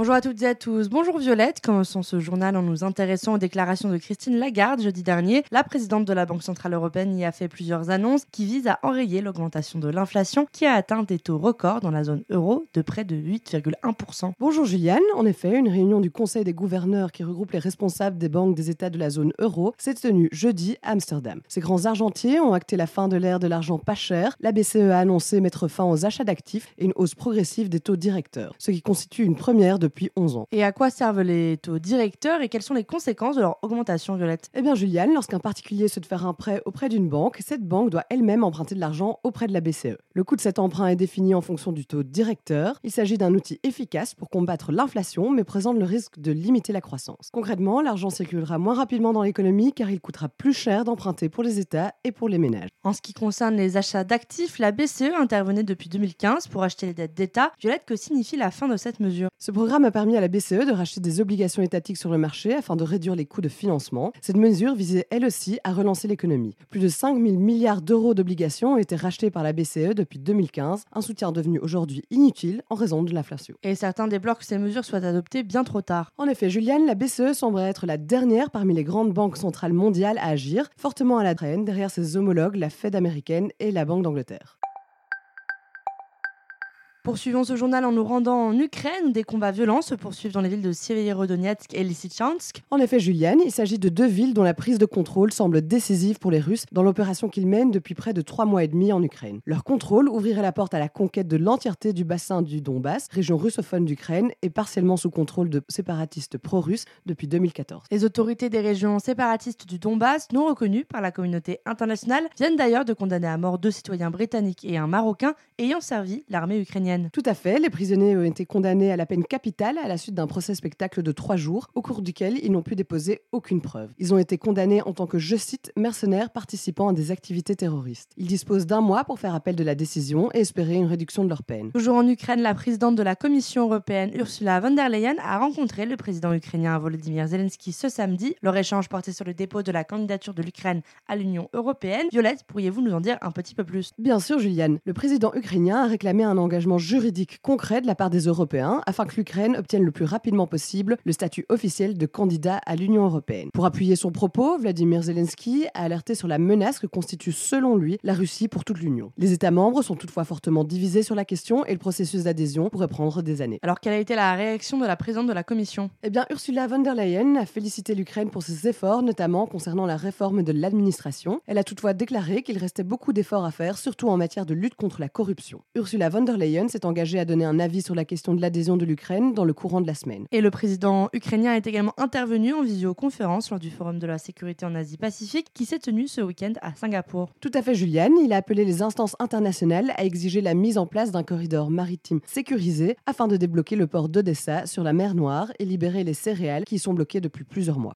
Bonjour à toutes et à tous. Bonjour Violette. Commençons ce journal en nous intéressant aux déclarations de Christine Lagarde jeudi dernier? La présidente de la Banque Centrale Européenne y a fait plusieurs annonces qui visent à enrayer l'augmentation de l'inflation qui a atteint des taux records dans la zone euro de près de 8,1%. Bonjour Juliane. En effet, une réunion du Conseil des gouverneurs qui regroupe les responsables des banques des États de la zone euro s'est tenue jeudi à Amsterdam. Ces grands argentiers ont acté la fin de l'ère de l'argent pas cher. La BCE a annoncé mettre fin aux achats d'actifs et une hausse progressive des taux directeurs, ce qui constitue une première de depuis 11 ans. Et à quoi servent les taux directeurs et quelles sont les conséquences de leur augmentation, Violette? Eh bien, Juliane, lorsqu'un particulier souhaite faire un prêt auprès d'une banque, cette banque doit elle-même emprunter de l'argent auprès de la BCE. Le coût de cet emprunt est défini en fonction du taux directeur. Il s'agit d'un outil efficace pour combattre l'inflation, mais présente le risque de limiter la croissance. Concrètement, l'argent circulera moins rapidement dans l'économie car il coûtera plus cher d'emprunter pour les États et pour les ménages. En ce qui concerne les achats d'actifs, la BCE intervenait depuis 2015 pour acheter les dettes d'État. Violette, que signifie la fin de cette mesure? Ce programme a permis à la BCE de racheter des obligations étatiques sur le marché afin de réduire les coûts de financement. Cette mesure visait elle aussi à relancer l'économie. Plus de 5 000 milliards d'euros d'obligations ont été rachetés par la BCE depuis 2015, un soutien devenu aujourd'hui inutile en raison de l'inflation. Et certains débloquent que ces mesures soient adoptées bien trop tard. En effet, Juliane, la BCE semble être la dernière parmi les grandes banques centrales mondiales à agir, fortement à la traîne derrière ses homologues, la Fed américaine et la Banque d'Angleterre. Poursuivons ce journal en nous rendant en Ukraine où des combats violents se poursuivent dans les villes de Severodonetsk et Lysychansk. En effet, Juliane, il s'agit de deux villes dont la prise de contrôle semble décisive pour les Russes dans l'opération qu'ils mènent depuis près de trois mois et demi en Ukraine. Leur contrôle ouvrirait la porte à la conquête de l'entièreté du bassin du Donbass, région russophone d'Ukraine, et partiellement sous contrôle de séparatistes pro-russes depuis 2014. Les autorités des régions séparatistes du Donbass, non reconnues par la communauté internationale, viennent d'ailleurs de condamner à mort deux citoyens britanniques et un marocain ayant servi l'armée ukrainienne. Tout à fait, les prisonniers ont été condamnés à la peine capitale à la suite d'un procès spectacle de trois jours, au cours duquel ils n'ont pu déposer aucune preuve. Ils ont été condamnés en tant que, je cite, mercenaires participant à des activités terroristes. Ils disposent d'un mois pour faire appel de la décision et espérer une réduction de leur peine. Toujours en Ukraine, la présidente de la Commission européenne, Ursula von der Leyen, a rencontré le président ukrainien Volodymyr Zelensky ce samedi. Leur échange portait sur le dépôt de la candidature de l'Ukraine à l'Union européenne. Violette, pourriez-vous nous en dire un petit peu plus? Bien sûr, Juliane. Le président ukrainien a réclamé un engagement juridique concret de la part des Européens afin que l'Ukraine obtienne le plus rapidement possible le statut officiel de candidat à l'Union européenne. Pour appuyer son propos, Vladimir Zelensky a alerté sur la menace que constitue selon lui la Russie pour toute l'Union. Les États membres sont toutefois fortement divisés sur la question et le processus d'adhésion pourrait prendre des années. Alors quelle a été la réaction de la présidente de la Commission? Eh bien, Ursula von der Leyen a félicité l'Ukraine pour ses efforts, notamment concernant la réforme de l'administration. Elle a toutefois déclaré qu'il restait beaucoup d'efforts à faire, surtout en matière de lutte contre la corruption. Ursula von der Leyen s'est engagée à donner un avis sur la question de l'adhésion de l'Ukraine dans le courant de la semaine. Et le président ukrainien est également intervenu en visioconférence lors du Forum de la sécurité en Asie-Pacifique qui s'est tenu ce week-end à Singapour. Tout à fait, Juliane. Il a appelé les instances internationales à exiger la mise en place d'un corridor maritime sécurisé afin de débloquer le port d'Odessa sur la mer Noire et libérer les céréales qui y sont bloquées depuis plusieurs mois.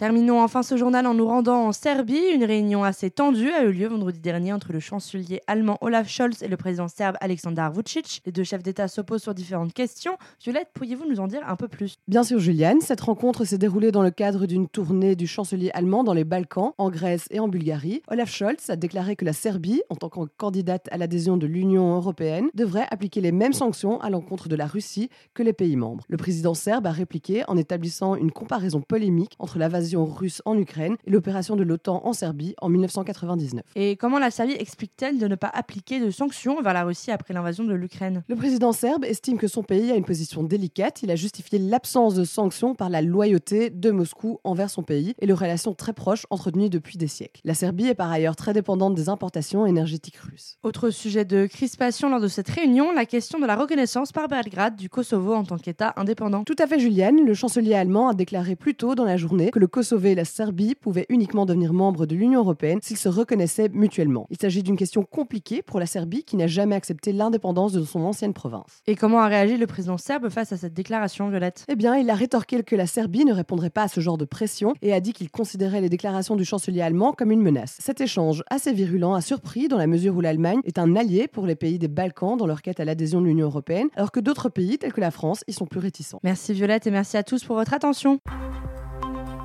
Terminons enfin ce journal en nous rendant en Serbie. Une réunion assez tendue a eu lieu vendredi dernier entre le chancelier allemand Olaf Scholz et le président serbe Aleksandar Vucic. Les deux chefs d'État s'opposent sur différentes questions. Violette, pourriez-vous nous en dire un peu plus? Bien sûr, Juliane. Cette rencontre s'est déroulée dans le cadre d'une tournée du chancelier allemand dans les Balkans, en Grèce et en Bulgarie. Olaf Scholz a déclaré que la Serbie, en tant que candidate à l'adhésion de l'Union européenne, devrait appliquer les mêmes sanctions à l'encontre de la Russie que les pays membres. Le président serbe a répliqué en établissant une comparaison polémique entre l'invasion russe en Ukraine et l'opération de l'OTAN en Serbie en 1999. Et comment la Serbie explique-t-elle de ne pas appliquer de sanctions vers la Russie après l'invasion de l'Ukraine? Le président serbe estime que son pays a une position délicate. Il a justifié l'absence de sanctions par la loyauté de Moscou envers son pays et les relations très proches entretenues depuis des siècles. La Serbie est par ailleurs très dépendante des importations énergétiques russes. Autre sujet de crispation lors de cette réunion, la question de la reconnaissance par Belgrade du Kosovo en tant qu'État indépendant. Tout à fait, Julienne. Le chancelier allemand a déclaré plus tôt dans la journée que le Kosovo et la Serbie pouvaient uniquement devenir membres de l'Union européenne s'ils se reconnaissaient mutuellement. Il s'agit d'une question compliquée pour la Serbie qui n'a jamais accepté l'indépendance de son ancienne province. Et comment a réagi le président serbe face à cette déclaration, Violette? Eh bien, il a rétorqué que la Serbie ne répondrait pas à ce genre de pression et a dit qu'il considérait les déclarations du chancelier allemand comme une menace. Cet échange assez virulent a surpris dans la mesure où l'Allemagne est un allié pour les pays des Balkans dans leur quête à l'adhésion de l'Union européenne, alors que d'autres pays tels que la France y sont plus réticents. Merci Violette et merci à tous pour votre attention.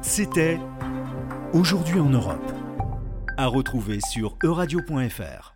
C'était Aujourd'hui en Europe. À retrouver sur euradio.fr.